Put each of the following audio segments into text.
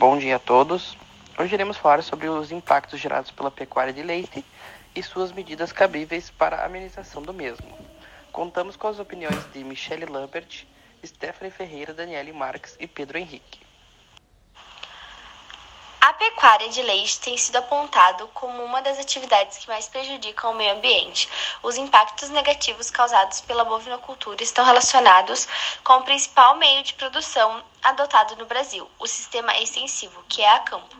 Bom dia a todos. Hoje iremos falar sobre os impactos gerados pela pecuária de leite e suas medidas cabíveis para a amenização do mesmo. Contamos com as opiniões de Michele Lambert, Stephanie Ferreira, Daniele Marques e Pedro Henrique. Pecuária de leite tem sido apontado como uma das atividades que mais prejudicam o meio ambiente. Os impactos negativos causados pela bovinocultura estão relacionados com o principal meio de produção adotado no Brasil, o sistema extensivo, que é a campo.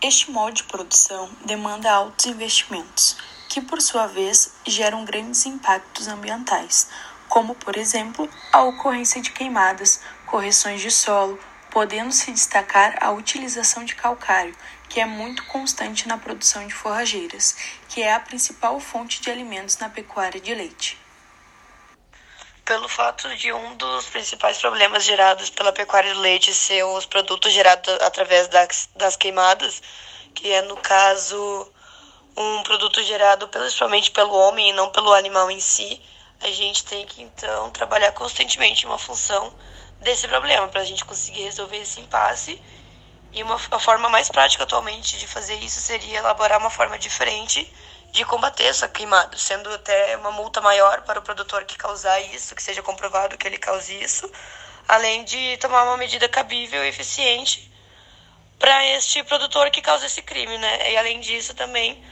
Este modo de produção demanda altos investimentos, que por sua vez geram grandes impactos ambientais, como por exemplo a ocorrência de queimadas, correções de solo, podendo se destacar a utilização de calcário, que é muito constante na produção de forrageiras, que é a principal fonte de alimentos na pecuária de leite. Pelo fato de um dos principais problemas gerados pela pecuária de leite ser os produtos gerados através das, das queimadas, que é no caso um produto gerado principalmente pelo homem e não pelo animal em si, a gente tem que então trabalhar constantemente uma função desse problema, para a gente conseguir resolver esse impasse. E uma a forma mais prática atualmente de fazer isso seria elaborar uma forma diferente de combater essa queimada, sendo até uma multa maior para o produtor que causar isso, que seja comprovado que ele cause isso, além de tomar uma medida cabível e eficiente para este produtor que causa esse crime, né? E além disso também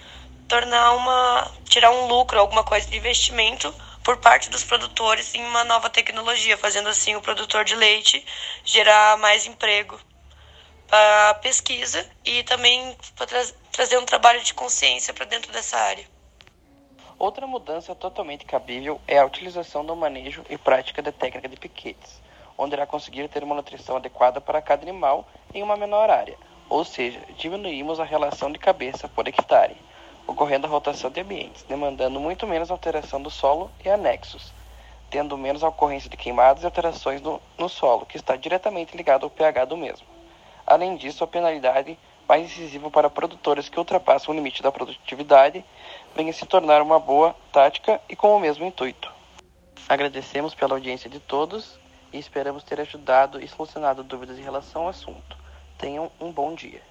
tornar uma tirar um lucro, alguma coisa de investimento por parte dos produtores em uma nova tecnologia, fazendo assim o produtor de leite gerar mais emprego para pesquisa e também para tra trazer um trabalho de consciência para dentro dessa área. Outra mudança totalmente cabível é a utilização do manejo e prática da técnica de piquetes, onde irá conseguir ter uma nutrição adequada para cada animal em uma menor área, ou seja, diminuímos a relação de cabeça por hectare ocorrendo a rotação de ambientes, demandando muito menos alteração do solo e anexos, tendo menos ocorrência de queimadas e alterações no, no solo, que está diretamente ligado ao pH do mesmo. Além disso, a penalidade mais incisiva para produtores que ultrapassam o limite da produtividade vem a se tornar uma boa tática e com o mesmo intuito. Agradecemos pela audiência de todos e esperamos ter ajudado e solucionado dúvidas em relação ao assunto. Tenham um bom dia.